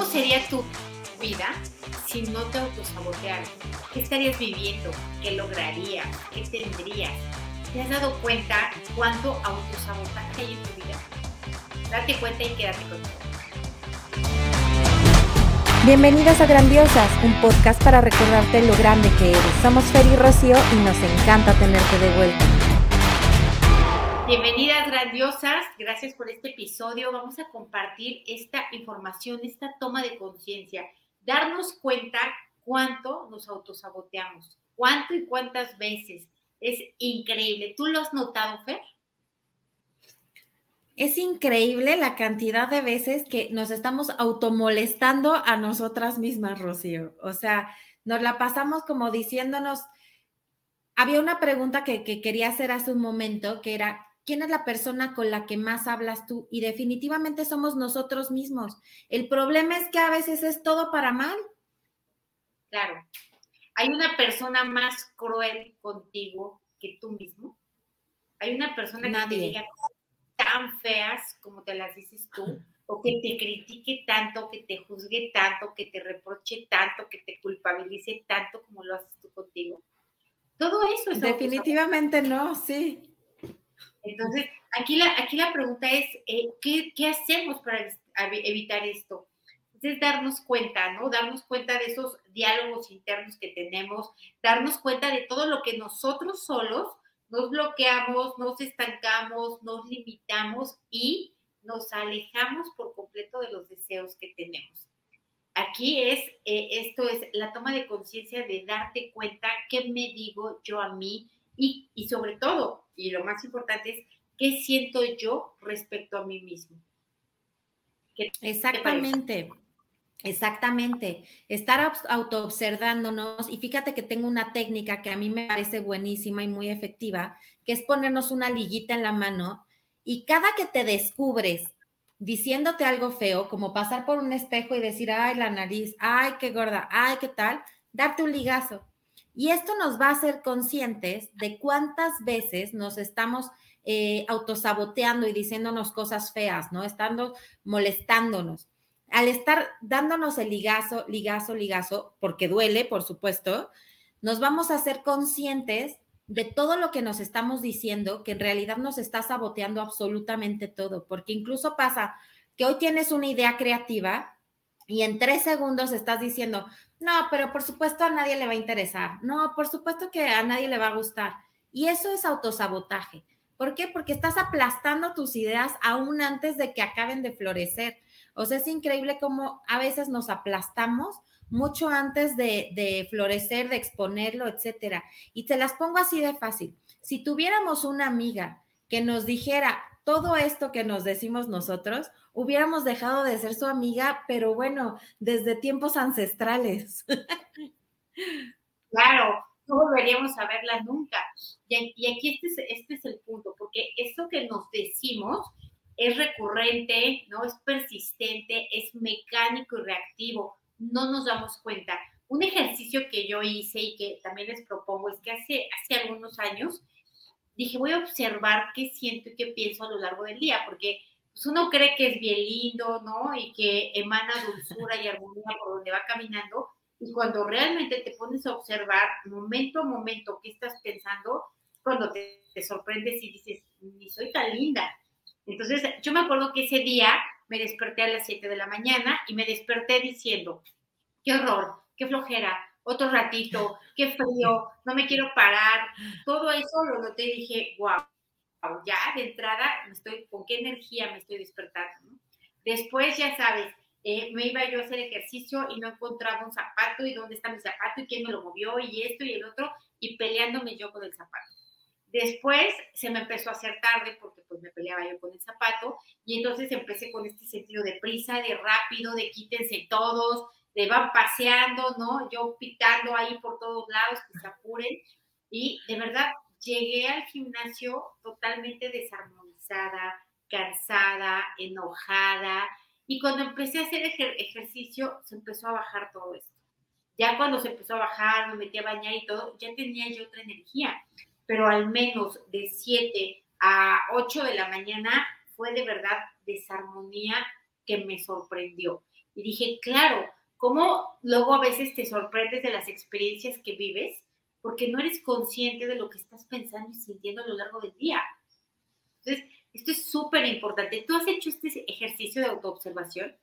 ¿Cómo sería tu vida si no te autosabotearas? ¿Qué estarías viviendo? ¿Qué lograrías? ¿Qué tendrías? ¿Te has dado cuenta cuánto autosabotaje hay en tu vida? Date cuenta y quédate contigo. Bienvenidas a Grandiosas, un podcast para recordarte lo grande que eres. Somos Fer y Rocío y nos encanta tenerte de vuelta. Bienvenidas grandiosas, gracias por este episodio. Vamos a compartir esta información, esta toma de conciencia, darnos cuenta cuánto nos autosaboteamos, cuánto y cuántas veces. Es increíble. ¿Tú lo has notado, Fer? Es increíble la cantidad de veces que nos estamos automolestando a nosotras mismas, Rocío. O sea, nos la pasamos como diciéndonos, había una pregunta que, que, quería hacer hace un momento, que era, quién es la persona con la que más hablas tú y definitivamente somos nosotros mismos. El problema es que a veces es todo para mal. Claro. ¿Hay una persona más cruel contigo que tú mismo? ¿Hay una persona que te diga tan feas como te las dices tú? ¿O que te critique tanto, que te juzgue tanto, que te reproche tanto, que te culpabilice tanto como lo haces tú contigo? Todo eso es... Definitivamente no, sí. Entonces, aquí la, aquí la pregunta es, eh, ¿qué, ¿qué, hacemos para evitar esto? Es darnos cuenta, ¿no? Darnos cuenta de esos diálogos internos que tenemos, darnos cuenta de todo lo que nosotros solos nos bloqueamos, nos estancamos, nos limitamos y nos alejamos por completo de los deseos que tenemos. Aquí es, eh, esto es la toma de conciencia de darte cuenta qué me digo yo a mí y, sobre todo, y lo más importante es qué siento yo respecto a mí mismo. Exactamente. Exactamente, estar autoobservándonos y fíjate que tengo una técnica que a mí me parece buenísima y muy efectiva, que es ponernos una liguita en la mano y cada que te descubres diciéndote algo feo, como pasar por un espejo y decir, ay, la nariz, ay, qué gorda, ay, qué tal, darte un ligazo. Y esto nos va a hacer conscientes de cuántas veces nos estamos eh, autosaboteando y diciéndonos cosas feas, ¿no? Estando molestándonos. Al estar dándonos el ligazo, ligazo, ligazo, porque duele, por supuesto, nos vamos a hacer conscientes de todo lo que nos estamos diciendo, que en realidad nos está saboteando absolutamente todo, porque incluso pasa que hoy tienes una idea creativa y en tres segundos estás diciendo, no, pero por supuesto a nadie le va a interesar. No, por supuesto que a nadie le va a gustar. Y eso es autosabotaje. ¿Por qué? Porque estás aplastando tus ideas aún antes de que acaben de florecer. O sea, es increíble cómo a veces nos aplastamos mucho antes de, de florecer, de exponerlo, etcétera. Y te las pongo así de fácil. Si tuviéramos una amiga que nos dijera todo esto que nos decimos nosotros, hubiéramos dejado de ser su amiga, pero bueno, desde tiempos ancestrales. Claro, no volveríamos a verla nunca. Y, aquí este es, este es el punto, porque esto que nos decimos es recurrente, ¿no? Es persistente, es mecánico y reactivo. No nos damos cuenta. Un ejercicio que yo hice y que también les propongo es que hace algunos años dije, voy a observar qué siento y qué pienso a lo largo del día, porque pues uno cree que es bien lindo, ¿no? Y que emana dulzura y armonía por donde va caminando. Y cuando realmente te pones a observar momento a momento qué estás pensando, cuando te, te sorprendes y dices, ni soy tan linda. Entonces, yo me acuerdo que ese día me desperté a las 7 de la mañana y me desperté diciendo, qué horror, qué flojera, otro ratito, qué frío, no me quiero parar. Todo eso lo noté y dije, wow, ya de entrada me estoy, con qué energía me estoy despertando. Después, ya sabes, eh, me iba yo a hacer ejercicio y no encontraba un zapato y dónde está mi zapato y quién me lo movió y esto y el otro y peleándome yo con el zapato. Después se me empezó a hacer tarde porque pues me peleaba yo con el zapato y entonces empecé con este sentido de prisa, de rápido, de quítense todos, de van paseando, ¿no? Yo pitando ahí por todos lados, que se apuren y de verdad llegué al gimnasio totalmente desarmonizada, cansada, enojada. Y cuando empecé a hacer ejercicio, se empezó a bajar todo esto. Ya cuando se empezó a bajar, me metí a bañar y todo, ya tenía yo otra energía. Pero al menos de 7 a 8 de la mañana fue de verdad desarmonía que me sorprendió. Y dije, claro, ¿cómo luego a veces te sorprendes de las experiencias que vives? Porque no eres consciente de lo que estás pensando y sintiendo a lo largo del día. Entonces, esto es súper importante. ¿Tú has hecho este ejercicio de autoobservación?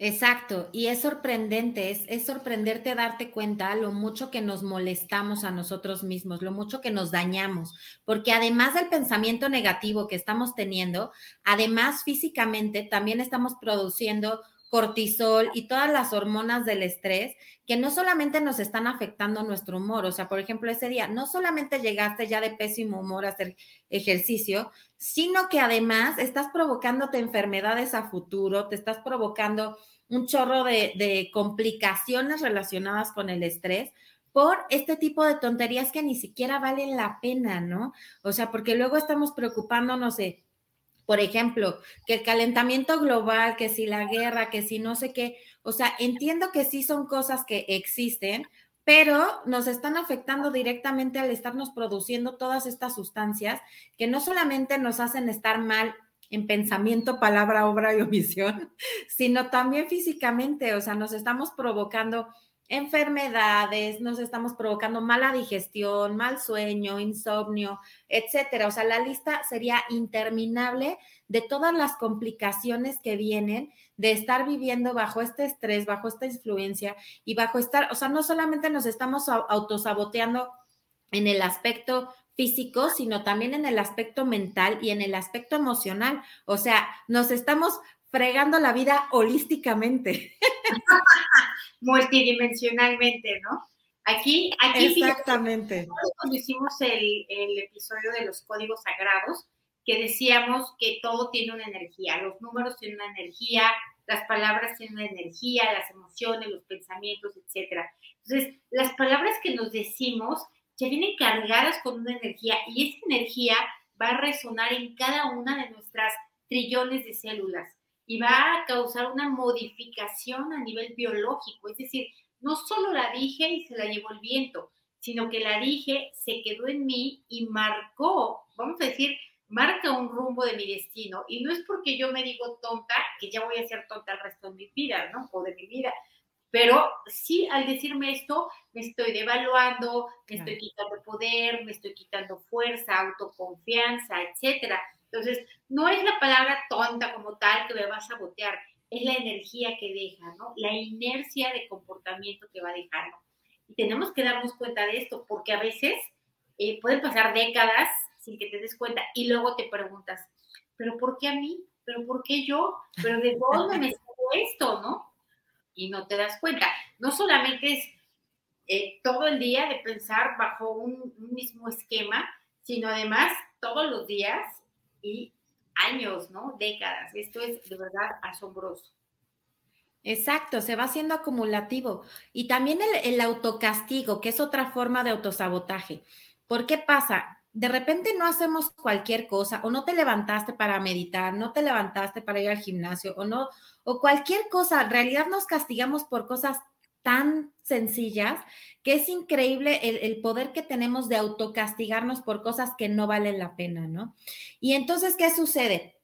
Exacto, y es sorprendente, es, es, sorprenderte darte cuenta lo mucho que nos molestamos a nosotros mismos, lo mucho que nos dañamos, porque además del pensamiento negativo que estamos teniendo, además físicamente también estamos produciendo cortisol y todas las hormonas del estrés que no solamente nos están afectando nuestro humor, o sea, por ejemplo, ese día no solamente llegaste ya de pésimo humor a hacer ejercicio, sino que además estás provocándote enfermedades a futuro, te estás provocando un chorro de, complicaciones relacionadas con el estrés por este tipo de tonterías que ni siquiera valen la pena, ¿no? O sea, porque luego estamos preocupándonos de por ejemplo, que el calentamiento global, que si la guerra, que si no sé qué, o sea, entiendo que sí son cosas que existen, pero nos están afectando directamente al estarnos produciendo todas estas sustancias que no solamente nos hacen estar mal en pensamiento, palabra, obra y omisión, sino también físicamente, o sea, nos estamos provocando enfermedades, nos estamos provocando mala digestión, mal sueño, insomnio, etcétera. O sea, la lista sería interminable de todas las complicaciones que vienen de estar viviendo bajo este estrés, bajo esta influencia y bajo estar, o sea, no solamente nos estamos autosaboteando en el aspecto físico, sino también en el aspecto mental y en el aspecto emocional. O sea, nos estamos fregando la vida holísticamente. multidimensionalmente, ¿no? Aquí, aquí Exactamente. cuando hicimos el, el episodio de los códigos sagrados, que decíamos que todo tiene una energía, los números tienen una energía, las palabras tienen una energía, las emociones, los pensamientos, etcétera. Entonces, las palabras que nos decimos ya vienen cargadas con una energía y esa energía va a resonar en cada una de nuestras trillones de células y va a causar una modificación a nivel biológico. Es decir, no solo la dije y se la llevó el viento, sino que la dije, se quedó en mí y marcó, vamos a decir, marca un rumbo de mi destino. Y no es porque yo me digo tonta, que ya voy a ser tonta el resto de mi vida, ¿no? O de mi vida. Pero sí, al decirme esto, me estoy devaluando, me estoy quitando poder, me estoy quitando fuerza, autoconfianza, etcétera. Entonces, no es la palabra tonta como tal que me va a sabotear, es la energía que deja, ¿no? La inercia de comportamiento que va dejando. Y tenemos que darnos cuenta de esto, porque a veces eh, pueden pasar décadas sin que te des cuenta y luego te preguntas, ¿pero por qué a mí? ¿Pero por qué yo? ¿Pero de dónde me salió esto, no? Y no te das cuenta. No solamente es eh, todo el día de pensar bajo un mismo esquema, sino además todos los días y años, ¿no? Décadas. Esto es de verdad asombroso. Exacto, se va haciendo acumulativo. Y también el, el, autocastigo, que es otra forma de autosabotaje. ¿Por qué pasa? De repente no hacemos cualquier cosa, o no te levantaste para meditar, no te levantaste para ir al gimnasio, o no, o cualquier cosa. En realidad nos castigamos por cosas tan sencillas que es increíble el, poder que tenemos de autocastigarnos por cosas que no valen la pena, ¿no? Y entonces, ¿qué sucede?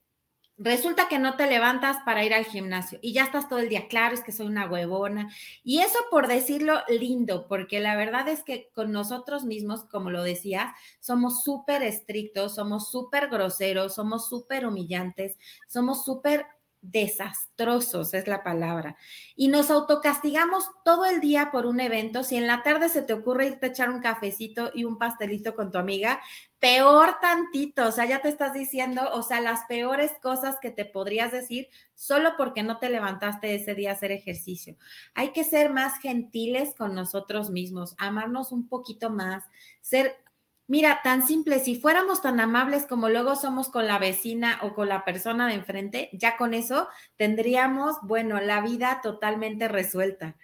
Resulta que no te levantas para ir al gimnasio y ya estás todo el día, claro, es que soy una huevona. Y eso por decirlo lindo, porque la verdad es que con nosotros mismos, como lo decías, somos súper estrictos, somos súper groseros, somos súper humillantes, somos súper desastrosos, es la palabra. Y nos autocastigamos todo el día por un evento. Si en la tarde se te ocurre irte a echar un cafecito y un pastelito con tu amiga, peor tantito, o sea, ya te estás diciendo, o sea, las peores cosas que te podrías decir solo porque no te levantaste ese día a hacer ejercicio. Hay que ser más gentiles con nosotros mismos, amarnos un poquito más, ser Mira, tan simple, si fuéramos tan amables como luego somos con la vecina o con la persona de enfrente, ya con eso tendríamos, bueno, la vida totalmente resuelta.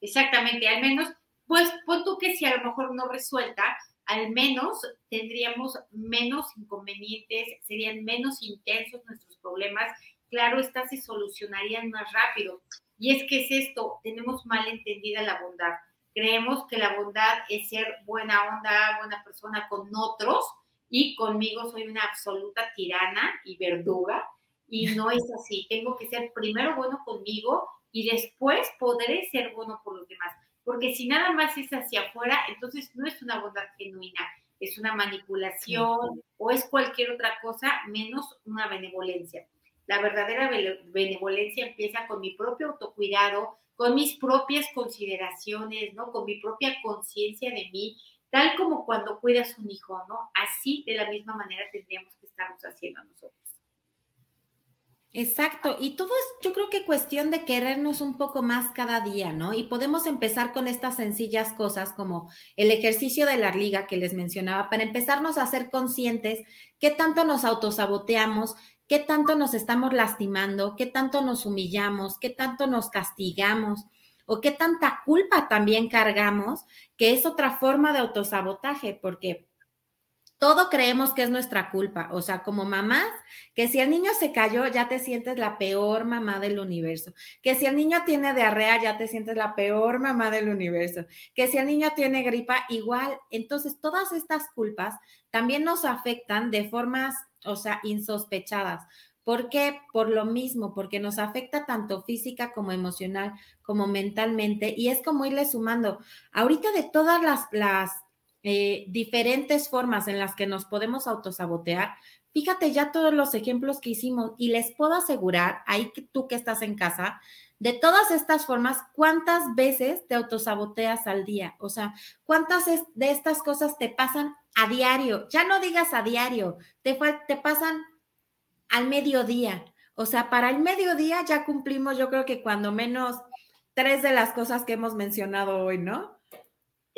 Exactamente, al menos, pues pon tú que si a lo mejor no resuelta, al menos tendríamos menos inconvenientes, serían menos intensos nuestros problemas, claro, estas se solucionarían más rápido. Y es que es esto, tenemos mal entendida la bondad Creemos que la bondad es ser buena onda, buena persona con otros y conmigo soy una absoluta tirana y verduga. Y no es así. Tengo que ser primero bueno conmigo y después podré ser bueno por los demás. Porque si nada más es hacia afuera, entonces no es una bondad genuina, es una manipulación o es cualquier otra cosa menos una benevolencia. La verdadera benevolencia empieza con mi propio autocuidado, con mis propias consideraciones, ¿no? Con mi propia conciencia de mí, tal como cuando cuidas un hijo, ¿no? Así de la misma manera tendríamos que estarnos haciendo nosotros. Exacto, y todo es, yo creo que cuestión de querernos un poco más cada día, ¿no? Y podemos empezar con estas sencillas cosas como el ejercicio de la liga que les mencionaba, para empezarnos a ser conscientes qué tanto nos autosaboteamos, qué tanto nos estamos lastimando, qué tanto nos humillamos, qué tanto nos castigamos o qué tanta culpa también cargamos, que es otra forma de autosabotaje, porque todo creemos que es nuestra culpa. O sea, como mamás, que si el niño se cayó, ya te sientes la peor mamá del universo. Que si el niño tiene diarrea, ya te sientes la peor mamá del universo. Que si el niño tiene gripa, igual. Entonces, todas estas culpas también nos afectan de formas, o sea, insospechadas. ¿Por qué? Por lo mismo, porque nos afecta tanto física como emocional, como mentalmente, y es como irle sumando. Ahorita de todas las, las eh, diferentes formas en las que nos podemos autosabotear. Fíjate ya todos los ejemplos que hicimos y les puedo asegurar, ahí que tú que estás en casa, de todas estas formas, ¿cuántas veces te autosaboteas al día? O sea, ¿cuántas de estas cosas te pasan a diario? Ya no digas a diario, te, te pasan al mediodía. O sea, para el mediodía ya cumplimos, yo creo que cuando menos tres de las cosas que hemos mencionado hoy, ¿no?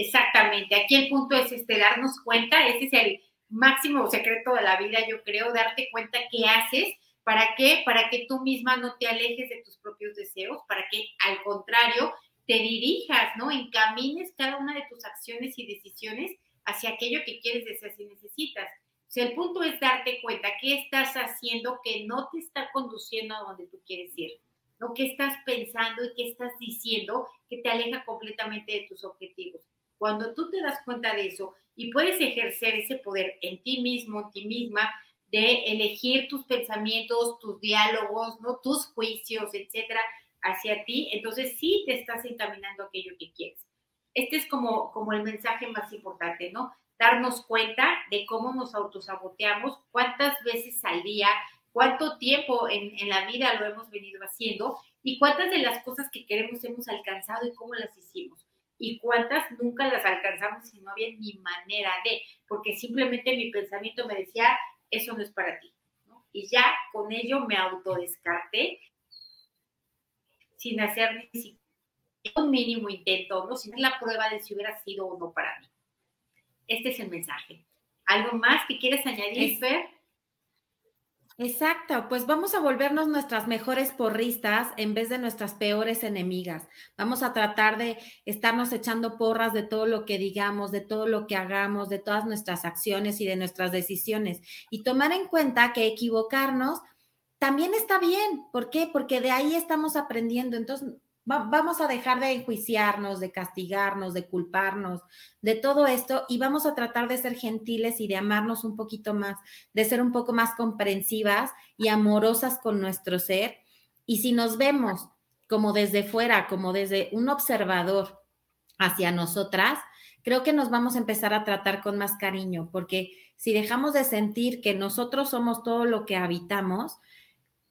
Exactamente, aquí el punto es este, darnos cuenta, ese es el máximo secreto de la vida, yo creo, darte cuenta qué haces, para qué, para que tú misma no te alejes de tus propios deseos, para que al contrario te dirijas, ¿no? Encamines cada una de tus acciones y decisiones hacia aquello que quieres, deseas y necesitas. O sea, el punto es darte cuenta qué estás haciendo que no te está conduciendo a donde tú quieres ir, ¿no? ¿Qué estás pensando y qué estás diciendo que te aleja completamente de tus objetivos? Cuando tú te das cuenta de eso y puedes ejercer ese poder en ti mismo, en ti misma, de elegir tus pensamientos, tus diálogos, ¿no? tus juicios, etcétera, hacia ti, entonces sí te estás encaminando a aquello que quieres. Este es como, como el mensaje más importante, ¿no? Darnos cuenta de cómo nos autosaboteamos, cuántas veces al día, cuánto tiempo en, en la vida lo hemos venido haciendo y cuántas de las cosas que queremos hemos alcanzado y cómo las hicimos y cuántas nunca las alcanzamos y no había ni manera de, porque simplemente mi pensamiento me decía, eso no es para ti. Y ya con ello me autodescarté sin hacer ni siquiera un mínimo intento, ¿no? sin la prueba de si hubiera sido o no para mí. Este es el mensaje. ¿Algo más que quieres añadir, Fer? Exacto, pues vamos a volvernos nuestras mejores porristas en vez de nuestras peores enemigas. Vamos a tratar de estarnos echando porras de todo lo que digamos, de todo lo que hagamos, de todas nuestras acciones y de nuestras decisiones. Y tomar en cuenta que equivocarnos también está bien. ¿Por qué? Porque de ahí estamos aprendiendo. Entonces, vamos a dejar de enjuiciarnos, de castigarnos, de culparnos, de todo esto y vamos a tratar de ser gentiles y de amarnos un poquito más, de ser un poco más comprensivas y amorosas con nuestro ser. Y si nos vemos como desde fuera, como desde un observador hacia nosotras, creo que nos vamos a empezar a tratar con más cariño, porque si dejamos de sentir que nosotros somos todo lo que habitamos,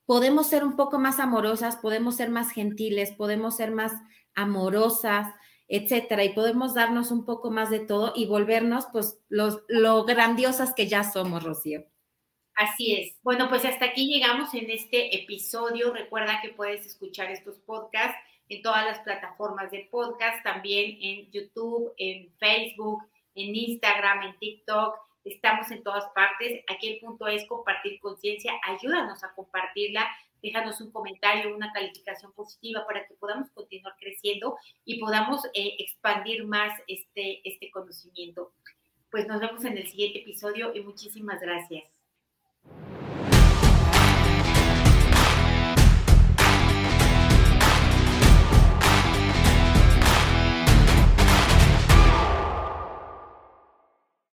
podemos ser un poco más amorosas, podemos ser más gentiles, podemos ser más amorosas, etcétera, y podemos darnos un poco más de todo y volvernos, pues, los, lo grandiosas que ya somos, Rocío. Así es. Bueno, pues hasta aquí llegamos en este episodio. Recuerda que puedes escuchar estos podcasts en todas las plataformas de podcast, también en YouTube, en Facebook, en Instagram, en TikTok estamos en todas partes. Aquí el punto es compartir conciencia. Ayúdanos a compartirla. Déjanos un comentario, una calificación positiva para que podamos continuar creciendo y podamos eh, expandir más este, este conocimiento. Pues nos vemos en el siguiente episodio y muchísimas gracias.